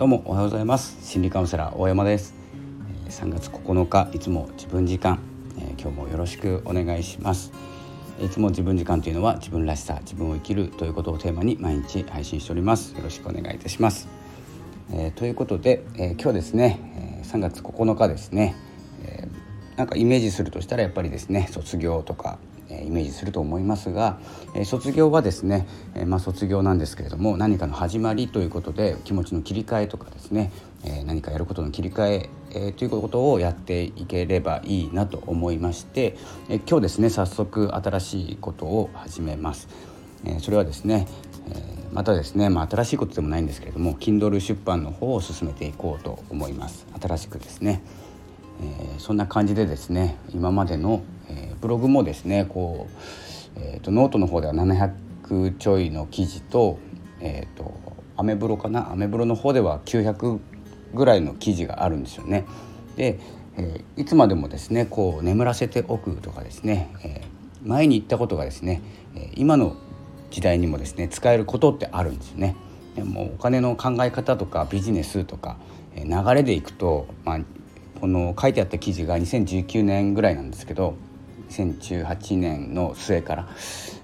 どうもおはようございます。心理カウンセラー大山です。3月9日いつも自分時間。今日もよろしくお願いします。いつも自分時間というのは自分らしさ自分を生きるということをテーマに毎日配信しております。よろしくお願いいたします、えー、ということで、えー、今日ですね3月9日ですね、えー、なんかイメージするとしたらやっぱりですね卒業とかイメージすると思いますがえ卒業はですね、えまあ、卒業なんですけれども何かの始まりということで気持ちの切り替えとかですねえ何かやることの切り替ええということをやっていければいいなと思いましてえ今日ですね早速新しいことを始めますえ。それはですねえまたですね、まあ、新しいことでもないんですけれども Kindle 出版の方を進めていこうと思います新しくですね、えー、そんな感じでですね今までの、えー、ブログもですねこう、えーと、ノートの方では700ちょいの記事と,、えーと、アメブロかな？アメブロの方では900ぐらいの記事があるんですよね。で、えー、いつまでもですねこう眠らせておくとかですね、えー、前に言ったことがですね今の時代にもですね使えることってあるんですよね。でもお金の考え方とかビジネスとか流れでいくと、まあ、この書いてあった記事が2019年ぐらいなんですけど2018年の末から、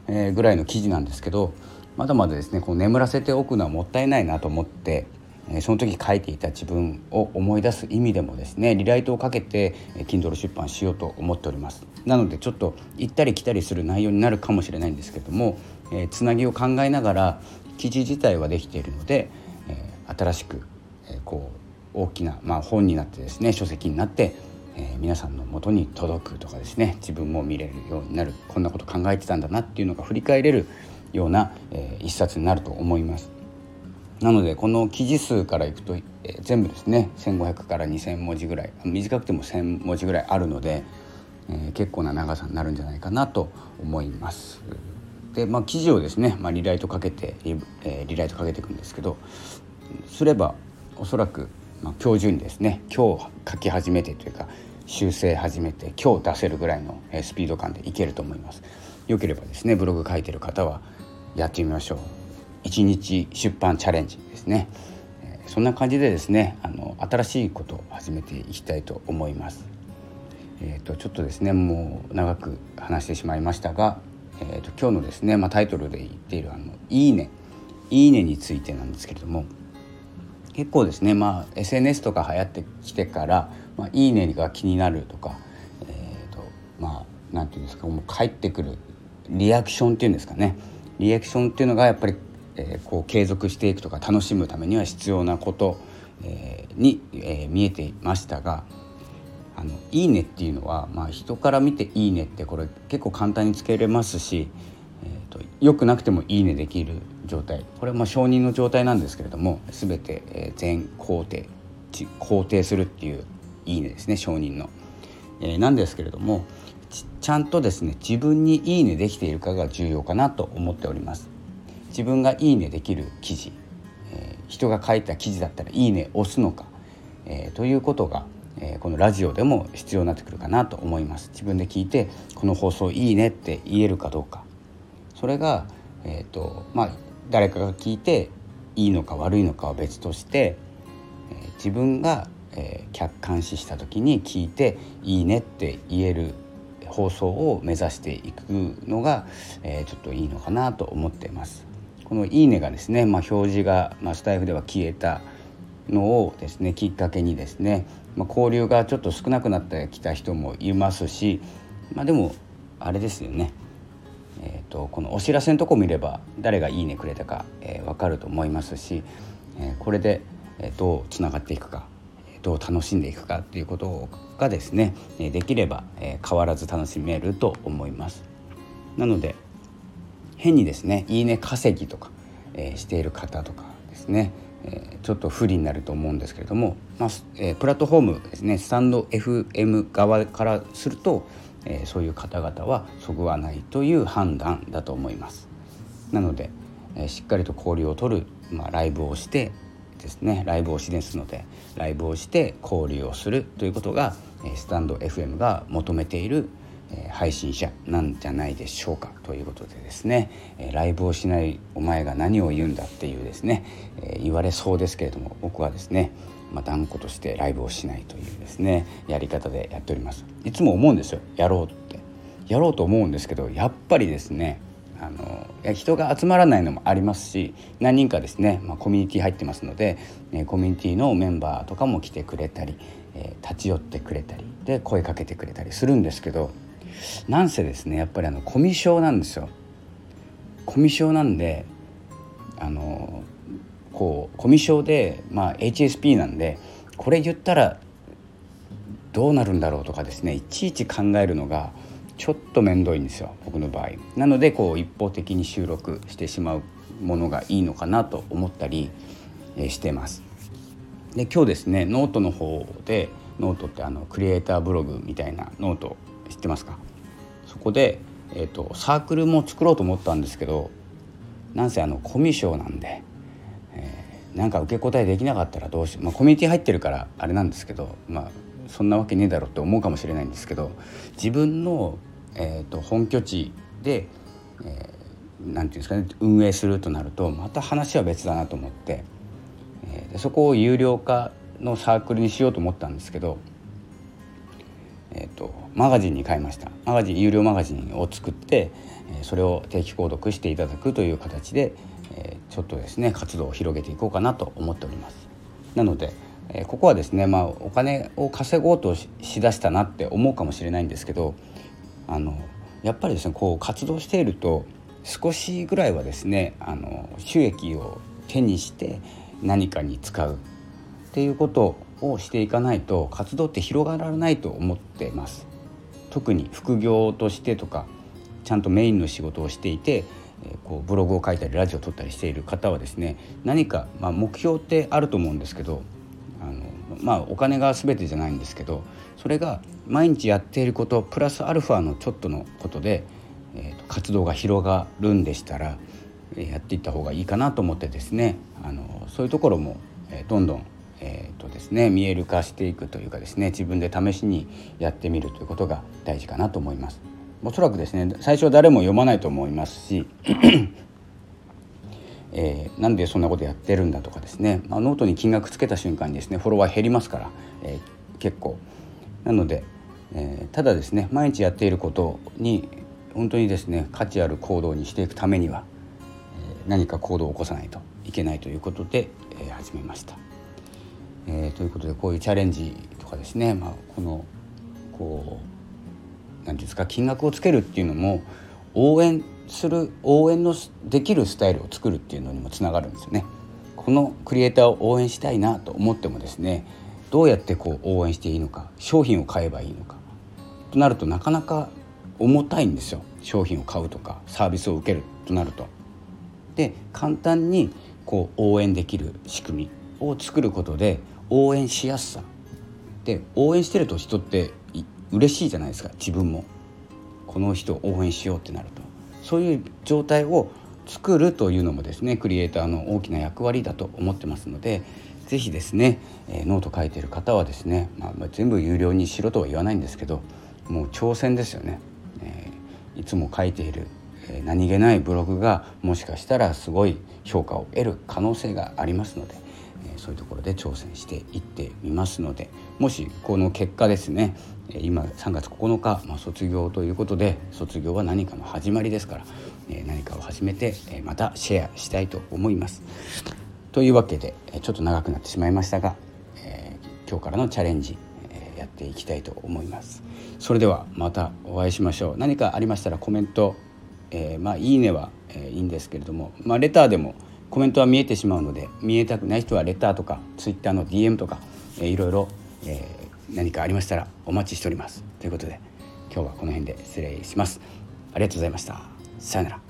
えー、ぐらいの記事なんですけどまだまだですねこう眠らせておくのはもったいないなと思って、えー、その時書いていた自分を思い出す意味でもですねリライトをかけて、えー、Kindle 出版しようと思っております。なのでちょっと行ったり来たりする内容になるかもしれないんですけども、えー、つなぎを考えながら記事自体はできているので、えー、新しく、えー、こう大きな、まあ、本になってですね書籍になって、えー、皆さんのもとに届くとかですね自分も見れるようになるこんなこと考えてたんだなっていうのが振り返れるような、えー、一冊になると思います。なのでこの記事数からいくと、えー、全部ですね1,500から2,000文字ぐらい短くても1,000文字ぐらいあるので、えー、結構な長さになるんじゃないかなと思います。でまあ記事をですね、まあ、リライトかけて、えー、リライトかけていくんですけどすればおそらくまあ、今日中にですね。今日書き始めてというか修正始めて今日出せるぐらいのスピード感でいけると思います。よければですねブログ書いてる方はやってみましょう。1日出版チャレンジですね。そんな感じでですねあの新しいことを始めていきたいと思います。えーと、ちょっとですねもう長く話してしまいましたが、えーと、今日のですね、まあ、タイトルで言っているあの「いいね」「いいね」についてなんですけれども結構ですね、まあ、SNS とか流行ってきてから「まあ、いいね」が気になるとか、えーとまあ、なんていうんですかもう返ってくるリアクションっていうんですかね。リアクションっていうのがやっぱり、えー、こう継続していくとか楽しむためには必要なこと、えー、に、えー、見えていましたが「あのいいね」っていうのは、まあ、人から見て「いいね」ってこれ結構簡単につけれますし、えーと、よくなくても「いいね」できる状態。これはまあ承認の状態なんですけれども全て全肯定肯定するっていういいねですね承認の、えー、なんですけれどもちゃんとですね自分にいいねできているかが重要かなと思っております。自分がいいねできる記事、えー、人が書いた記事だったらいいね押すのか、えー、ということが、え、このラジオでも必要になってくるかなと思います。自分で聞いてこの放送いいねって言えるかどうか。それがえっ、とまあ誰かが聞いていいのか悪いのかは別として、え自分が、え客観視した時に聞いて「いいね」って言える放送を目指していくのが、えちょっといいのかなと思っています。この「いいね」がですね、まあ、表示が、まあ、スタイフでは消えたのをですねきっかけにですね、まあ、交流がちょっと少なくなってきた人もいますし、まあ、でもあれですよねえーと、このお知らせのとこ見れば誰が「いいね」くれたか、えー、分かると思いますし、えー、これでえどうつながっていくかどう楽しんでいくかっていうことがですねできれば、えー、変わらず楽しめると思います。なので変にですね「いいね」稼ぎとか、えー、している方とかですね、ちょっと不利になると思うんですけれども、まあえー、プラットフォームですねスタンド FM 側からするとえー、そういう方々はそぐわないという判断だと思います。なので、えー、しっかりと交流を取る、まあ、ライブをしてですねライブ推しですのでライブをして交流をするということが、えー、スタンド FM が求めている、え配信者なんじゃないでしょうかということでですね、えライブをしないお前が何を言うんだっていうですね、え言われそうですけれども僕はですねまあ、断固としてライブをしないというですねやり方でやっております。いつも思うんですよ。やろうって。やろうと思うんですけどやっぱりですねあの人が集まらないのもありますし何人かですね、まあ、コミュニティ入ってますので、えコミュニティのメンバーとかも来てくれたり、えー、立ち寄ってくれたりで声かけてくれたりするんですけどなんせですねやっぱりあのコミュ障なんですよ。コミュ障なんであのこうコミュ障で、まあ、HSP なんでこれ言ったらどうなるんだろうとかですねいちいち考えるのがちょっと面倒いんですよ僕の場合。なのでこう一方的に収録してしまうものがいいのかなと思ったりしてます。で今日ですねノートの方でノートってあのクリエイターブログみたいなノート知ってますか？そこで、えーと、サークルも作ろうと思ったんですけどなんせあのコミュ障なんでなんか受け答えできなかったらどうしよう、まあ、コミュニティ入ってるからあれなんですけど、まあ、そんなわけねえだろうって思うかもしれないんですけど自分の、えーと、本拠地で、えー、なんていうんですかね運営するとなるとまた話は別だなと思って、えー、そこを有料化のサークルにしようと思ったんですけど、えーと、マガジンに変えました。マガジン有料マガジンを作って、えー、それを定期購読していただくという形で、えちょっとですね活動を広げていこうかなと思っております。なので、えここはですね、まあ、お金を稼ごうとしだしたなって思うかもしれないんですけどあのやっぱりですねこう活動していると少しぐらいはですねあの収益を手にして何かに使うっていうことをしていかないと活動って広がらないと思ってます。特に副業としてとかちゃんとメインの仕事をしていてこうブログを書いたりラジオを撮ったりしている方はですね何か、まあ、目標ってあると思うんですけどあの、まあ、お金が全てじゃないんですけどそれが毎日やっていることプラスアルファのちょっとのことで、えーと、活動が広がるんでしたら、やっていった方がいいかなと思ってですねあのそういうところも、え、どんどんえーとですね、見える化していくというかですね自分で試しにやってみるということが大事かなと思います。おそらくですね最初は誰も読まないと思いますしえー、なんでそんなことやってるんだとかですね、まあ、ノートに金額つけた瞬間にですねフォロワー減りますから、えー、結構。なので、えー、ただですね毎日やっていることに本当にですね価値ある行動にしていくためには、え何か行動を起こさないといけないということで、え始めました、えということでこういうチャレンジとかですね、まあ、このこう何ですか金額をつけるっていうのも応援する応援のできるスタイルを作るっていうのにもつながるんですよね。このクリエイターを応援したいなと思ってもですねどうやってこう応援していいのか商品を買えばいいのかとなるとなかなか重たいんですよ商品を買うとかサービスを受けるとなると。で簡単にこう応援できる仕組みを作ることで応援しやすさで応援してると人って嬉しいじゃないですか自分も。この人を応援しようってなると。そういう状態を作るというのもですねクリエイターの大きな役割だと思ってますので是非ですね、え、ノート書いてる方はですね、まあ、ま、全部有料にしろとは言わないんですけどもう挑戦ですよね、えー、いつも書いている、え、何気ないブログがもしかしたらすごい評価を得る可能性がありますのでそういうところで挑戦していってみますのでもしこの結果ですね今3月9日、まあ、卒業ということで卒業は何かの始まりですから、え何かを始めて、えまたシェアしたいと思います。というわけでちょっと長くなってしまいましたが、えー、今日からのチャレンジ、え、やっていきたいと思います。それではまたお会いしましょう。何かありましたらコメント、えー、まあいいねは、えいいんですけれども、まあ、レターでもコメントは見えてしまうので見えたくない人はレターとか Twitter の DM とか、え、いろいろ、え、何かありましたらお待ちしております。ということで今日はこの辺で失礼します。ありがとうございました。さよなら。